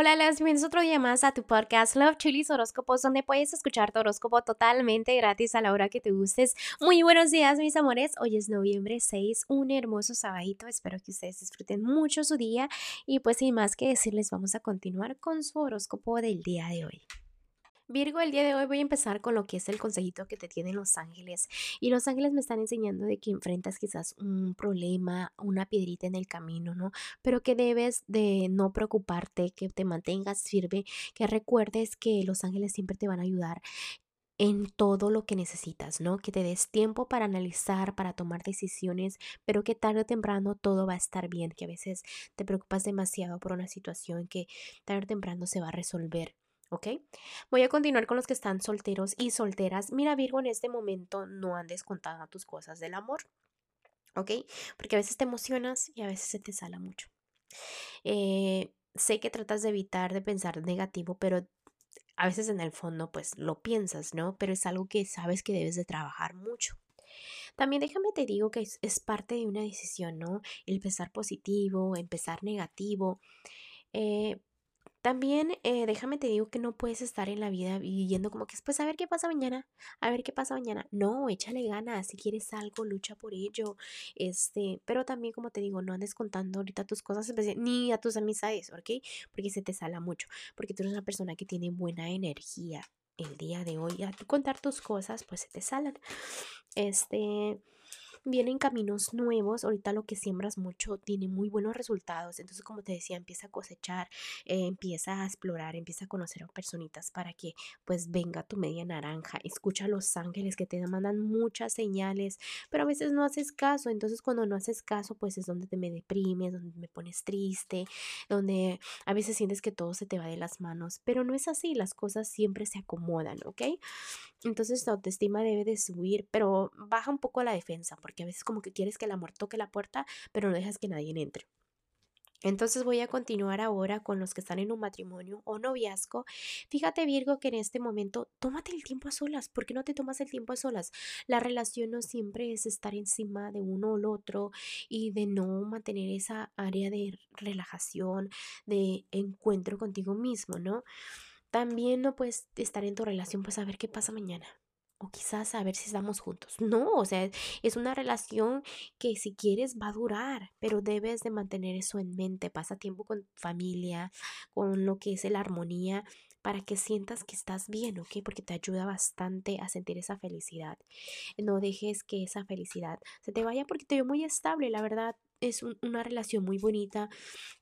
Hola, las bienvenidos otro día más a tu podcast Love Chilis Horóscopos, donde puedes escuchar tu horóscopo totalmente gratis a la hora que te gustes. Muy buenos días, mis amores. Hoy es noviembre 6, un hermoso sabadito. Espero que ustedes disfruten mucho su día. Y pues sin más que decirles, vamos a continuar con su horóscopo del día de hoy. Virgo, el día de hoy voy a empezar con lo que es el consejito que te tienen los ángeles. Y los ángeles me están enseñando de que enfrentas quizás un problema, una piedrita en el camino, ¿no? Pero que debes de no preocuparte, que te mantengas firme, que recuerdes que los ángeles siempre te van a ayudar en todo lo que necesitas, ¿no? Que te des tiempo para analizar, para tomar decisiones, pero que tarde o temprano todo va a estar bien, que a veces te preocupas demasiado por una situación que tarde o temprano se va a resolver. ¿Ok? Voy a continuar con los que están solteros y solteras. Mira, Virgo, en este momento no andes contando tus cosas del amor, ¿ok? Porque a veces te emocionas y a veces se te sala mucho. Eh, sé que tratas de evitar de pensar negativo, pero a veces en el fondo pues lo piensas, ¿no? Pero es algo que sabes que debes de trabajar mucho. También déjame te digo que es, parte de una decisión, ¿no? El pensar positivo, empezar negativo. Eh, también eh, déjame te digo que no puedes estar en la vida viviendo como que pues a ver qué pasa mañana, a ver qué pasa mañana. No, échale ganas, si quieres algo, lucha por ello. Este, pero también como te digo, no andes contando ahorita tus cosas, ni a tus amistades, ¿ok? Porque se te sala mucho, porque tú eres una persona que tiene buena energía el día de hoy. A contar tus cosas, pues se te salan. Este, vienen caminos nuevos, ahorita lo que siembras mucho tiene muy buenos resultados, entonces como te decía, empieza a cosechar, eh, empieza a explorar, empieza a conocer a personitas para que pues venga tu media naranja, escucha a los ángeles que te mandan muchas señales, pero a veces no haces caso, entonces cuando no haces caso pues es donde te me deprimes, donde me pones triste, donde a veces sientes que todo se te va de las manos, pero no es así, las cosas siempre se acomodan, ¿ok? Entonces la autoestima debe de subir, pero baja un poco la defensa, porque a veces como que quieres que el amor toque la puerta, pero no dejas que nadie entre. Entonces voy a continuar ahora con los que están en un matrimonio o noviazgo. Fíjate Virgo que en este momento tómate el tiempo a solas. ¿Por qué no te tomas el tiempo a solas? La relación no siempre es estar encima de uno o el otro y de no mantener esa área de relajación, de encuentro contigo mismo, ¿no? También no puedes estar en tu relación pues a ver qué pasa mañana o quizás a ver si estamos juntos. No, o sea, es una relación que si quieres va a durar, pero debes de mantener eso en mente. Pasa tiempo con familia, con lo que es la armonía, para que sientas que estás bien, ¿ok? Porque te ayuda bastante a sentir esa felicidad. No dejes que esa felicidad se te vaya porque te veo muy estable, la verdad es una relación muy bonita,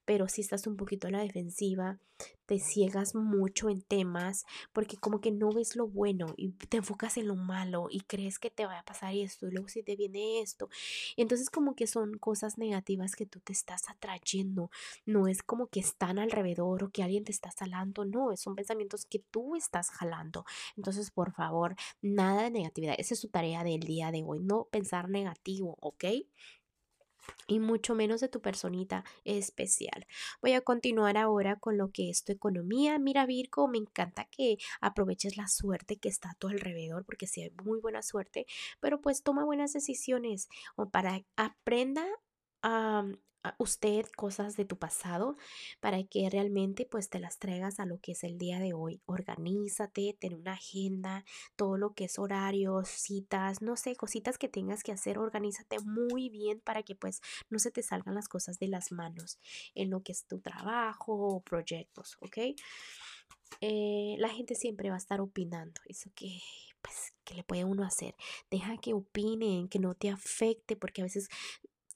pero si estás un poquito a la defensiva, te ciegas mucho en temas porque como que no ves lo bueno y te enfocas en lo malo y crees que te va a pasar esto y luego si te viene esto. Entonces como que son cosas negativas que tú te estás atrayendo. No es como que están alrededor o que alguien te está salando, no, son pensamientos que tú estás jalando. Entonces por favor, nada de negatividad. Esa es su tarea del día de hoy, no pensar negativo, ¿ok? Y mucho menos de tu personita especial. Voy a continuar ahora con lo que es tu economía. Mira Virgo, me encanta que aproveches la suerte que está a tu alrededor porque si hay muy buena suerte, pero pues toma buenas decisiones o para aprenda a usted cosas de tu pasado para que realmente pues te las traigas a lo que es el día de hoy. Organízate, ten una agenda, todo lo que es horarios, citas, no sé, cositas que tengas que hacer, organízate muy bien para que pues no se te salgan las cosas de las manos en lo que es tu trabajo o proyectos, ¿ok? Eh, la gente siempre va a estar opinando, eso que pues que le puede uno hacer. Deja que opinen, que no te afecte, porque a veces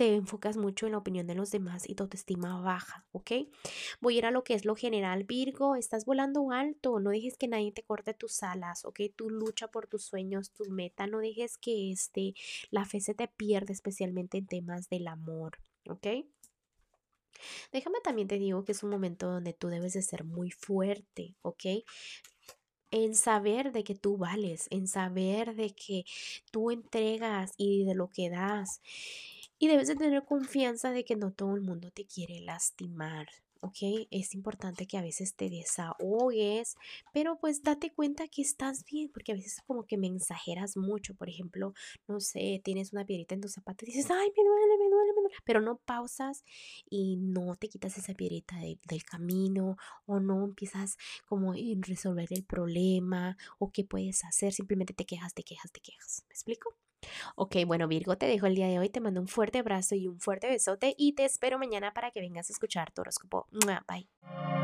te enfocas mucho en la opinión de los demás y tu autoestima baja, ¿ok? Voy a ir a lo que es lo general, Virgo, estás volando alto, no dejes que nadie te corte tus alas, ¿ok? Tú lucha por tus sueños, tu meta, no dejes que este, la fe se te pierda, especialmente en temas del amor, ¿ok? Déjame también te digo que es un momento donde tú debes de ser muy fuerte, ¿ok? en saber de que tú vales, en saber de que tú entregas y de lo que das. Y debes de tener confianza de que no todo el mundo te quiere lastimar. ¿ok? Es importante que a veces te desahogues, pero pues date cuenta que estás bien, porque a veces como que mensajeras mucho, por ejemplo, no sé, tienes una piedrita en tu zapato y dices, ay, me duele, me duele, me duele, pero no pausas y no te quitas esa piedrita del camino o no empiezas como en resolver el problema o qué puedes hacer, simplemente te quejas, te quejas, te quejas. ¿Me explico? Ok, bueno Virgo, te dejo el día de hoy, te mando un fuerte abrazo y un fuerte besote y te espero mañana para que vengas a escuchar tu horóscopo. Bye.